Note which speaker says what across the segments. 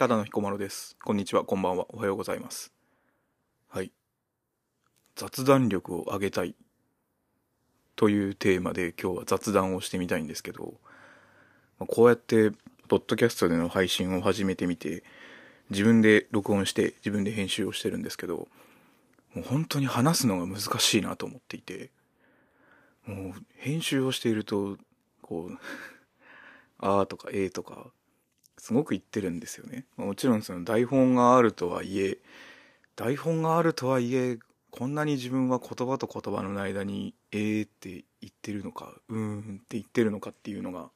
Speaker 1: ただの彦摩呂です。こんにちは、こんばんは、おはようございます。はい。雑談力を上げたい。というテーマで今日は雑談をしてみたいんですけど、まこうやって、ポッドキャストでの配信を始めてみて、自分で録音して、自分で編集をしてるんですけど、もう本当に話すのが難しいなと思っていて、もう編集をしていると、こう、あーとかえーとか、すごく言ってるんですよね。もちろんその台本があるとはいえ、台本があるとはいえ、こんなに自分は言葉と言葉の間に、えーって言ってるのか、うーんって言ってるのかっていうのが、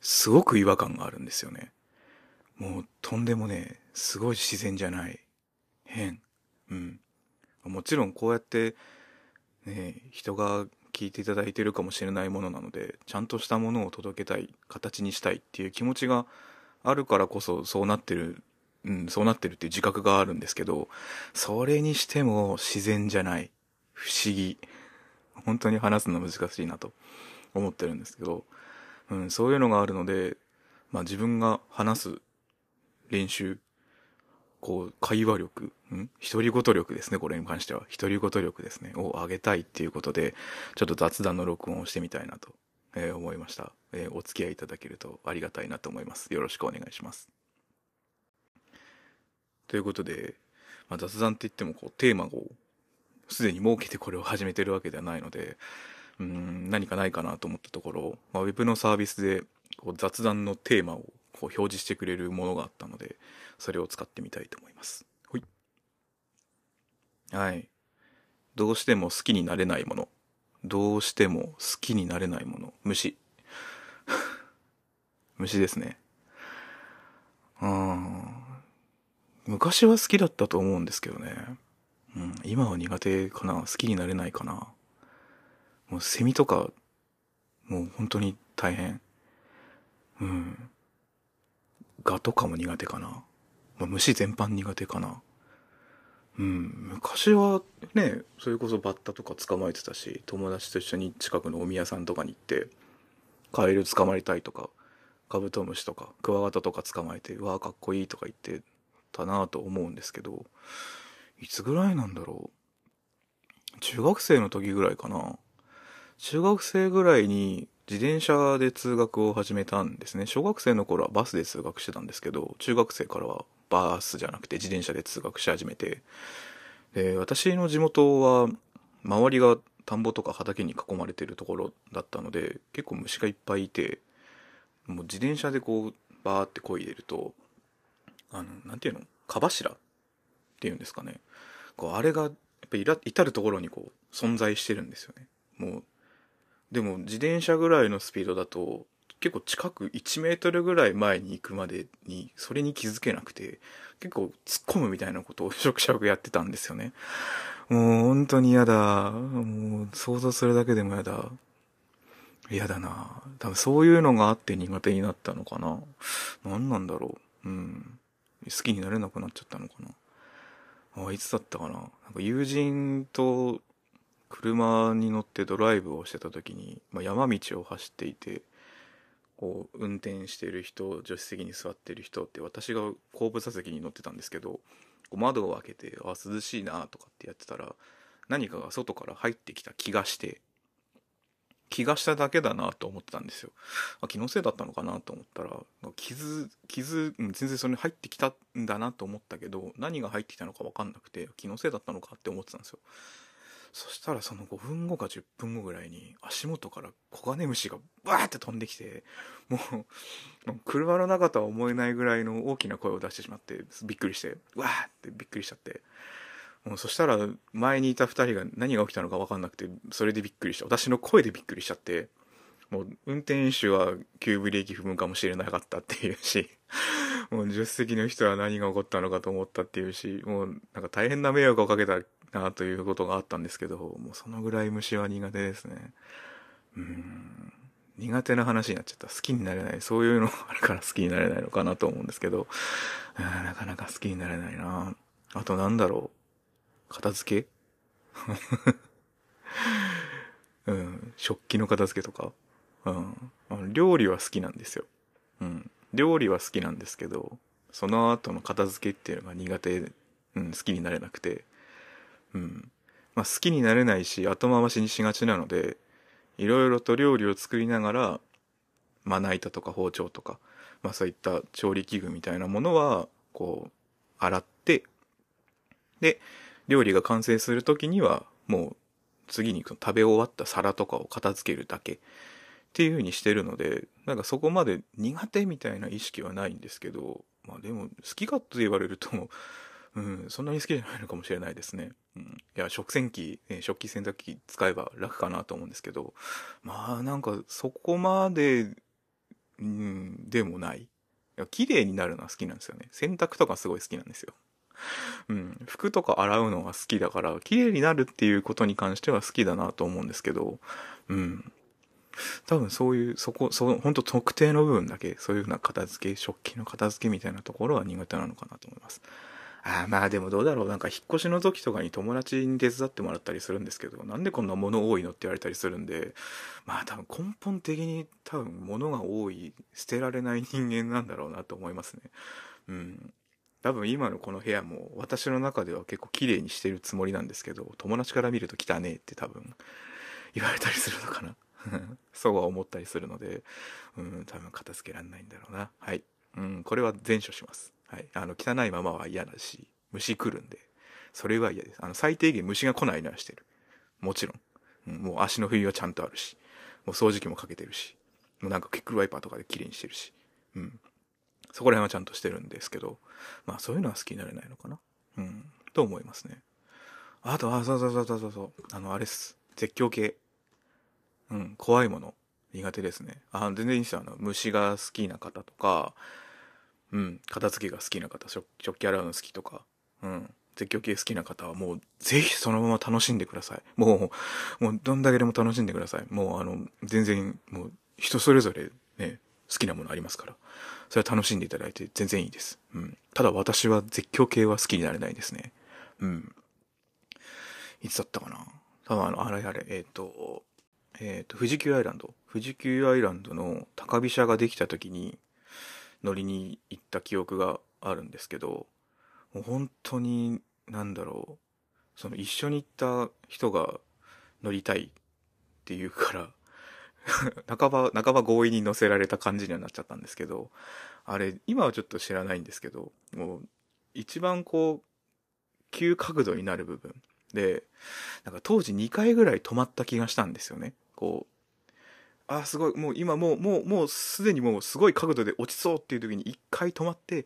Speaker 1: すごく違和感があるんですよね。もうとんでもね、すごい自然じゃない。変。うん。もちろんこうやって、ね、人が聞いていただいてるかもしれないものなので、ちゃんとしたものを届けたい、形にしたいっていう気持ちがあるからこそそうなってる、うん、そうなってるっていう自覚があるんですけど、それにしても自然じゃない。不思議。本当に話すの難しいなと思ってるんですけど、うん、そういうのがあるので、まあ自分が話す練習、こう、会話力、ん？独り言力ですね、これに関しては。独り言力ですね、を上げたいっていうことで、ちょっと雑談の録音をしてみたいなと、えー思いました、えーお付き合いいただけるとありがたいなと思います。よろしくお願いします。ということで、まあ、雑談って言ってもこうテーマをすでに設けてこれを始めてるわけではないので、うん、何かないかなと思ったところ、まあ、ウェブのサービスでこう雑談のテーマをこう表示してくれるものがあったので、それを使ってみたいと思います。ほい。はい。どうしても好きになれないもの。どうしても好きになれないもの。虫。虫ですね。うん。昔は好きだったと思うんですけどね。うん。今は苦手かな。好きになれないかな。もうセミとか、もう本当に大変。うん。ガとかも苦手かな。まあ、虫全般苦手かな。うん。昔はね、それこそバッタとか捕まえてたし、友達と一緒に近くのお宮さんとかに行って、カエル捕まえたいとか、カブトムシとか、クワガタとか捕まえて、うわあかっこいいとか言ってたなぁと思うんですけど、いつぐらいなんだろう。中学生の時ぐらいかな。中学生ぐらいに自転車で通学を始めたんですね。小学生の頃はバスで通学してたんですけど、中学生からはバースじゃなくて自転車で通学し始めて、で、私の地元は周りが田んぼとか畑に囲まれてるところだったので、結構虫がいっぱいいて、もう自転車でこう、バーって漕いでると、あの、なんていうの？蚊柱っていうんですかね。こう、あれが、やっぱり至るところにこう、存在してるんですよね。もう、でも自転車ぐらいのスピードだと結構近く1メートルぐらい前に行くまでにそれに気づけなくて結構突っ込むみたいなことをしょくしょくやってたんですよね。もう本当に嫌だ。もう想像するだけでも嫌だ。嫌だな。多分そういうのがあって苦手になったのかな。何なんだろう。うん。好きになれなくなっちゃったのかな。あいつだったかな。なんか友人と車に乗ってドライブをしてた時に、まあ、山道を走っていてこう運転してる人助手席に座ってる人って私が後部座席に乗ってたんですけどこう窓を開けてあ涼しいなとかってやってたら何かが外から入ってきた気がして気がしただけだなと思ってたんですよ。あ気のせいだったのかなと思ったら傷傷全然それに入ってきたんだなと思ったけど何が入ってきたのか分かんなくて気のせいだったのかって思ってたんですよ。そしたらその5分後か10分後ぐらいに足元からコガネムシがバーって飛んできてもう車の中とは思えないぐらいの大きな声を出してしまってびっくりしてわーってびっくりしちゃって。もうそしたら前にいた2人が何が起きたのか分かんなくてそれでびっくりして私の声でびっくりしちゃってもう運転手は急ブレーキ踏むかもしれなかったっていうしもう助手席の人は何が起こったのかと思ったっていうしもうなんか大変な迷惑をかけたなということがあったんですけどもうそのぐらい虫は苦手ですね。うん。苦手な話になっちゃった。好きになれない。そういうのがあるから好きになれないのかなと思うんですけど。なかなか好きになれないな。あとなんだろう。片付け？うん。食器の片付けとか？うん。料理は好きなんですよ。うん。料理は好きなんですけどその後の片付けっていうのが苦手、うん、好きになれなくて、うん。まあ好きになれないし、後回しにしがちなので、いろいろと料理を作りながら、まな板とか包丁とか、まあそういった調理器具みたいなものは、こう、洗って、で、料理が完成する時には、もう、次に食べ終わった皿とかを片付けるだけっていう風にしてるので、なんかそこまで苦手みたいな意識はないんですけど、まあでも、好きかと言われると、うん、そんなに好きじゃないのかもしれないですね。うん、いや、食洗機、ね、食器洗濯機使えば楽かなと思うんですけど、まあなんかそこまで、うん、でもない。いや綺麗になるのは好きなんですよね。洗濯とかすごい好きなんですよ。うん、服とか洗うのは好きだから、綺麗になるっていうことに関しては好きだなと思うんですけど、うん。多分そういう、そこ、そ本当特定の部分だけ、そういうふうな片付け、食器の片付けみたいなところは苦手なのかなと思います。あまあでもどうだろう。なんか引っ越しの時とかに友達に手伝ってもらったりするんですけどなんでこんな物多いのって言われたりするんでまあ多分根本的に多分物が多い捨てられない人間なんだろうなと思いますね。うん。多分今のこの部屋も私の中では結構綺麗にしてるつもりなんですけど友達から見ると汚ねえって多分言われたりするのかな。そうは思ったりするのでうん多分片付けられないんだろうな。はい。うんこれは全処します。はい。あの、汚いままは嫌だし、虫来るんで、それは嫌です。あの、最低限虫が来ないのはしてる。もちろん。うん、もう足の冬はちゃんとあるし、もう掃除機もかけてるし、もうなんかクックルワイパーとかで綺麗にしてるし、うん。そこら辺はちゃんとしてるんですけど、まあそういうのは好きになれないのかな。うん。と思いますね。あと、あ、そうそうそうそうそう。あの、あれっす。絶叫系。うん、怖いもの。苦手ですね。あ、全然いいですよ。あの、虫が好きな方とか、うん、片付けが好きな方食食器洗うの好きとか、うん、絶叫系好きな方はもうぜひそのまま楽しんでください。もうもうどんだけでも楽しんでください。もうあの全然もう人それぞれね好きなものありますから。それは楽しんでいただいて全然いいです、うん、ただ私は絶叫系は好きになれないですね。うん。いつだったかな。多分あのあれあれえっ、ー、とえっ、ー、と富士急アイランド富士急アイランドの高飛車ができた時に乗りに行った記憶があるんですけど、もう本当に、なんだろう、その一緒に行った人が乗りたいっていうから 半ば、半ば強引に乗せられた感じにはなっちゃったんですけど、あれ、今はちょっと知らないんですけど、もう、一番こう、急角度になる部分で、なんか当時2回ぐらい止まった気がしたんですよね。こう、あすごい。もう今もうもうもうすでにもうすごい角度で落ちそうっていう時に一回止まって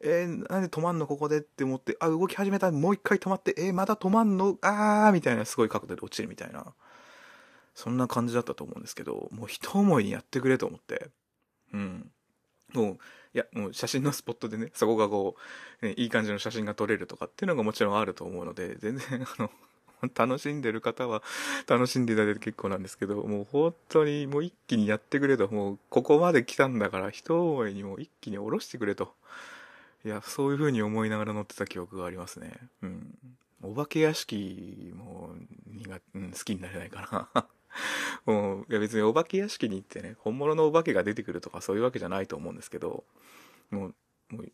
Speaker 1: えー、なんで止まんのここでって思ってあ動き始めた。もう一回止まってえー、まだ止まんの？あーみたいなすごい角度で落ちるみたいな。そんな感じだったと思うんですけどもう一思いにやってくれと思って。うん。もういやもう写真のスポットでねそこがこう、ね、いい感じの写真が撮れるとかっていうのがもちろんあると思うので全然あの 楽しんでる方は楽しんでいただいて結構なんですけど、もう本当にもう一気にやってくれと、もうここまで来たんだから一思いにもう一気に下ろしてくれと。いや、そういう風に思いながら乗ってた記憶がありますね。うん。お化け屋敷も苦、うん、好きになれないかな。もう、いや別にお化け屋敷に行ってね、本物のお化けが出てくるとかそういうわけじゃないと思うんですけど、もう、もう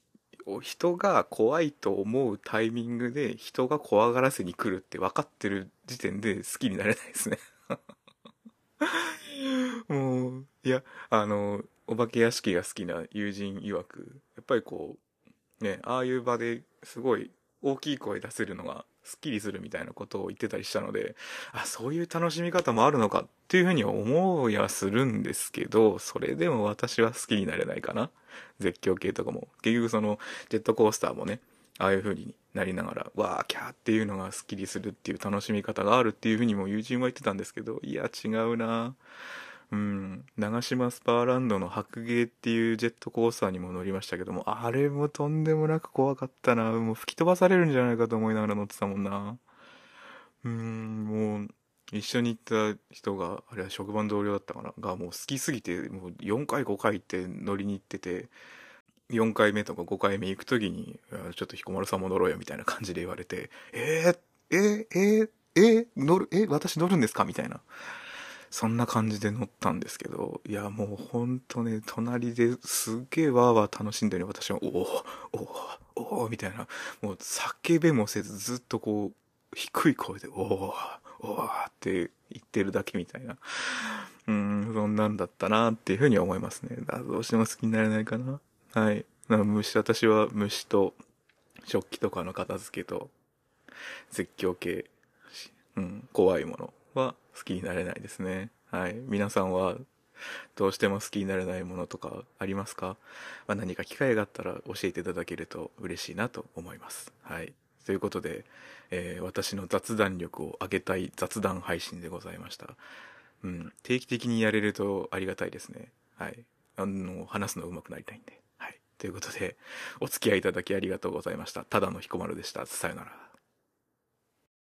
Speaker 1: こう人が怖いと思うタイミングで人が怖がらせに来るって分かってる時点で好きになれないですね。もう、いや、あの、お化け屋敷が好きな友人曰く、やっぱりこう、ね、ああいう場ですごい大きい声出せるのがスッキリするみたいなことを言ってたりしたので、あ、そういう楽しみ方もあるのかっていうふうに思うやするんですけど、それでも私は好きになれないかな。絶叫系とかも。結局その、ジェットコースターもね、ああいう風になりながら、わーキャーっていうのがスッキリするっていう楽しみ方があるっていう風にも友人は言ってたんですけど、いや違うなうん、長島スパーランドの白芸っていうジェットコースターにも乗りましたけども、あれもとんでもなく怖かったな。もう吹き飛ばされるんじゃないかと思いながら乗ってたもんな。うん、もう、一緒に行った人が、あれは職場の同僚だったかな、がもう好きすぎて、もう4回5回って乗りに行ってて、4回目とか5回目行く時に、ちょっと彦丸さんも乗ろうよみたいな感じで言われて、えー、えー、えー、えー、乗る、えー、私乗るんですか？みたいな。そんな感じで乗ったんですけど、いや、もうほんとね、隣ですげえわーわー楽しんでる私は、おおおおおみたいな、もう叫べもせずずっとこう、低い声で、おおおおって言ってるだけみたいな。うん、そんなんだったなっていうふうに思いますね。だどうしても好きになれないかな。はい。虫、私は虫と食器とかの片付けと絶叫系、うん、怖いものは好きになれないですね。はい。皆さんはどうしても好きになれないものとかありますか、まあ、何か機会があったら教えていただけると嬉しいなと思います。はい。ということで、えー、私の雑談力を上げたい雑談配信でございました。うん。定期的にやれるとありがたいですね。はい。あの、話すの上手くなりたいんで。はい。ということで、お付き合いいただきありがとうございました。ただの彦丸でした。さよなら。